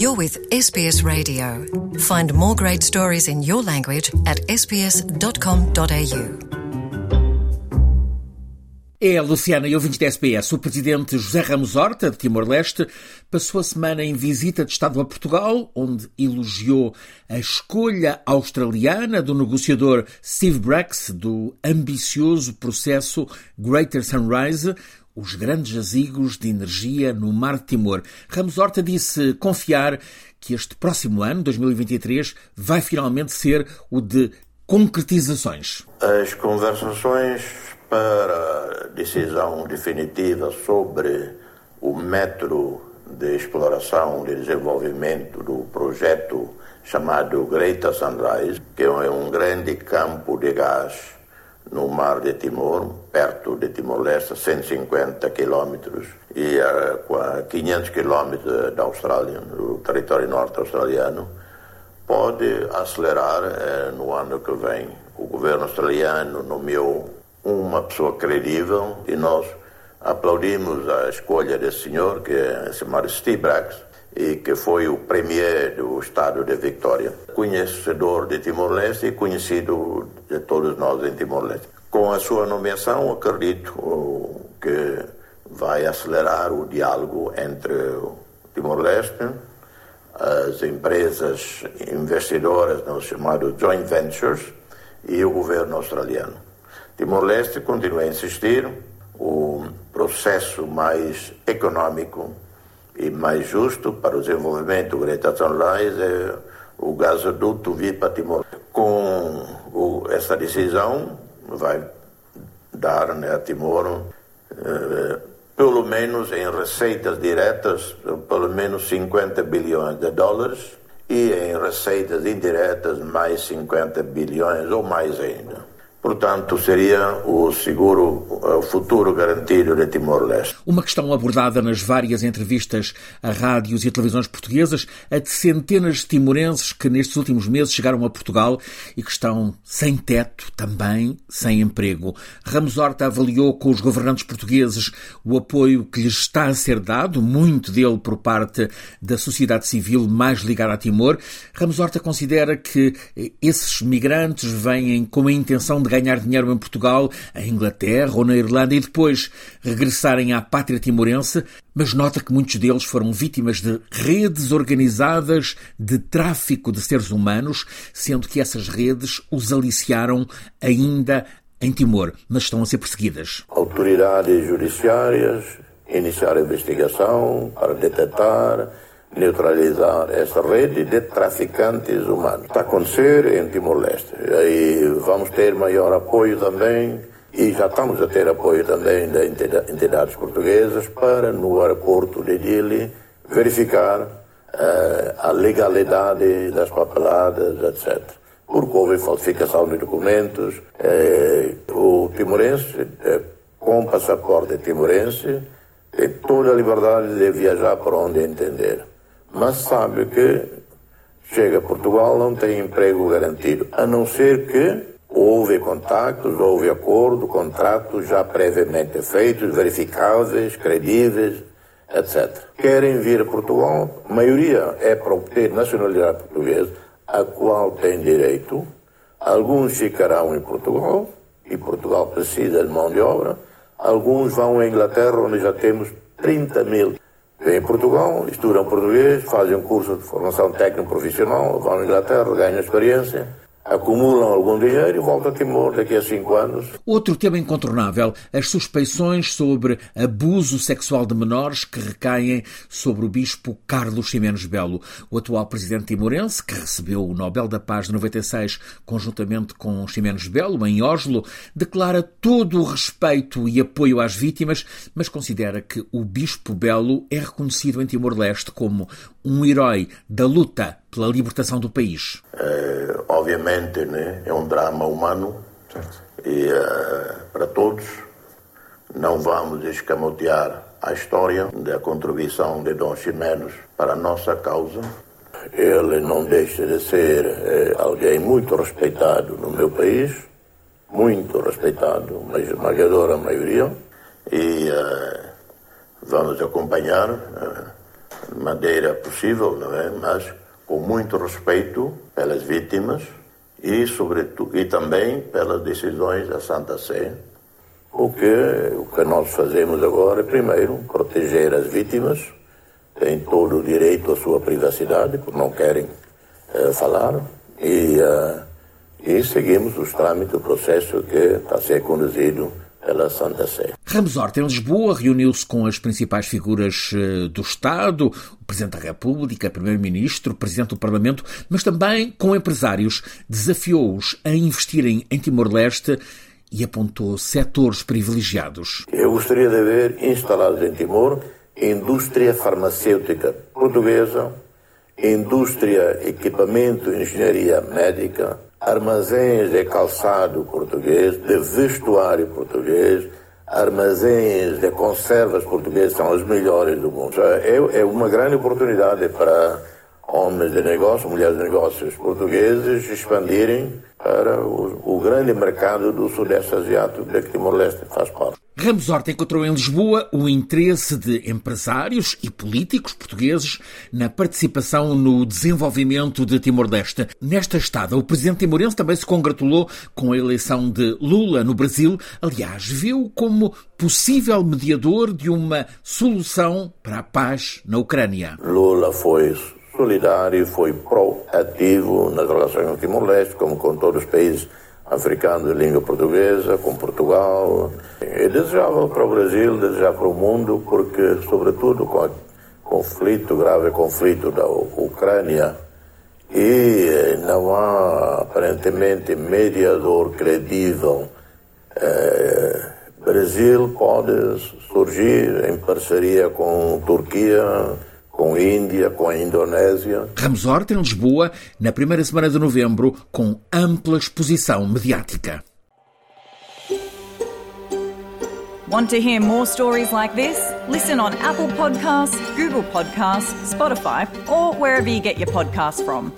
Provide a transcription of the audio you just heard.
You're with SBS Radio. Find more great stories in your language at sbs.com.au. É, Luciana e ouvintes da SBS, o presidente José Ramos Horta, de Timor-Leste, passou a semana em visita de Estado a Portugal, onde elogiou a escolha australiana do negociador Steve Brax do ambicioso processo Greater Sunrise, os grandes jazigos de energia no Mar de Timor. Ramos Horta disse confiar que este próximo ano, 2023, vai finalmente ser o de concretizações. As conversações para decisão definitiva sobre o método de exploração e desenvolvimento do projeto chamado Greater Sunrise, que é um grande campo de gás no mar de Timor, perto de Timor-Leste, 150 quilômetros, e a 500 quilômetros da Austrália, do território norte australiano, pode acelerar eh, no ano que vem. O governo australiano nomeou uma pessoa credível e nós aplaudimos a escolha desse senhor, que é chamado Steve e que foi o premier do estado de Victoria, conhecedor de Timor-Leste e conhecido de todos nós em Timor-Leste. Com a sua nomeação, acredito que vai acelerar o diálogo entre Timor-Leste, as empresas investidoras nos chamados joint ventures e o governo australiano. Timor-Leste continua a insistir o processo mais econômico e mais justo para o desenvolvimento do Greater Sunrise é o gasoduto vir para Timor. Com o, essa decisão, vai dar né, a Timor, eh, pelo menos em receitas diretas, pelo menos 50 bilhões de dólares e em receitas indiretas mais 50 bilhões ou mais ainda. Portanto, seria o seguro, o futuro garantido de Timor-Leste. Uma questão abordada nas várias entrevistas a rádios e televisões portuguesas, a de centenas de timorenses que nestes últimos meses chegaram a Portugal e que estão sem teto, também sem emprego. Ramos Horta avaliou com os governantes portugueses o apoio que lhes está a ser dado, muito dele por parte da sociedade civil mais ligada a Timor. Ramos Horta considera que esses migrantes vêm com a intenção de de ganhar dinheiro em Portugal, em Inglaterra ou na Irlanda e depois regressarem à pátria timorense, mas nota que muitos deles foram vítimas de redes organizadas de tráfico de seres humanos, sendo que essas redes os aliciaram ainda em Timor, mas estão a ser perseguidas. Autoridades judiciárias iniciaram a investigação para detectar neutralizar essa rede de traficantes humanos. Está a acontecer em Timor-Leste. E vamos ter maior apoio também, e já estamos a ter apoio também de entidades portuguesas para, no aeroporto de Dili, verificar uh, a legalidade das papeladas, etc. Porque houve falsificação de documentos. Uh, o timorense, uh, com passaporte timorense, tem toda a liberdade de viajar para onde entender mas sabe que chega a Portugal não tem emprego garantido, a não ser que houve contactos, houve acordo, contratos já previamente feitos, verificáveis, credíveis, etc. Querem vir a Portugal, a maioria é para obter nacionalidade portuguesa, a qual tem direito. Alguns ficarão em Portugal, e Portugal precisa de mão de obra. Alguns vão à Inglaterra, onde já temos 30 mil Vêm em Portugal, estudam português, fazem um curso de formação técnico profissional, vão à Inglaterra, ganham experiência, acumulam algum dinheiro e voltam a Timor daqui a cinco anos. Outro tema incontornável, as suspeições sobre abuso sexual de menores que recaem sobre o bispo Carlos Ximenes Belo, o atual presidente timorense, que recebeu o Nobel da Paz de 96 conjuntamente com Ximenes Belo, em Oslo, declara todo o respeito e apoio às vítimas, mas considera que o bispo Belo é reconhecido em Timor-Leste como um herói da luta pela libertação do país. É, obviamente, né, é um drama humano certo. e é, para todos não vamos escamotear a história da contribuição de Dom Ximenes para a nossa causa. Ele não deixa de ser é, alguém muito respeitado no meu país, muito respeitado, uma esmagadora maioria, e vamos acompanhar maneira possível, não é? Mas com muito respeito pelas vítimas e, sobretudo, e também pelas decisões da Santa Sé. O que, o que nós fazemos agora é, primeiro, proteger as vítimas, têm todo o direito à sua privacidade, porque não querem uh, falar, e, uh, e seguimos os trâmites do processo que está ser conduzido Sé. Ramos Horta, em Lisboa, reuniu-se com as principais figuras uh, do Estado, o Presidente da República, o Primeiro-Ministro, o Presidente do Parlamento, mas também com empresários. Desafiou-os a investirem em Timor-Leste e apontou setores privilegiados. Eu gostaria de ver instalados em Timor indústria farmacêutica portuguesa, indústria, equipamento engenharia médica, armazéns de calçado português, de vestuário português, armazéns de conservas portugueses são os melhores do mundo. É, é uma grande oportunidade para homens de negócio, mulheres de negócios portugueses expandirem para o, o grande mercado do Sudeste Asiático de que Timor-Leste faz parte. Ramos Horta encontrou em Lisboa o interesse de empresários e políticos portugueses na participação no desenvolvimento de Timor-Leste. Nesta estada, o presidente timorense também se congratulou com a eleição de Lula no Brasil. Aliás, viu como possível mediador de uma solução para a paz na Ucrânia. Lula foi solidário, foi proativo nas relações com Timor-Leste, como com todos os países africanos de língua portuguesa, com Portugal. E desejava para o Brasil, desejava para o mundo, porque, sobretudo, com o conflito, grave conflito da Ucrânia, e não há aparentemente mediador credível. É, Brasil pode surgir em parceria com Turquia, com a Índia, com a Indonésia. Ramos Horta em Lisboa, na primeira semana de novembro, com ampla exposição mediática. Want to hear more stories like this? Listen on Apple Podcasts, Google Podcasts, Spotify, or wherever you get your podcasts from.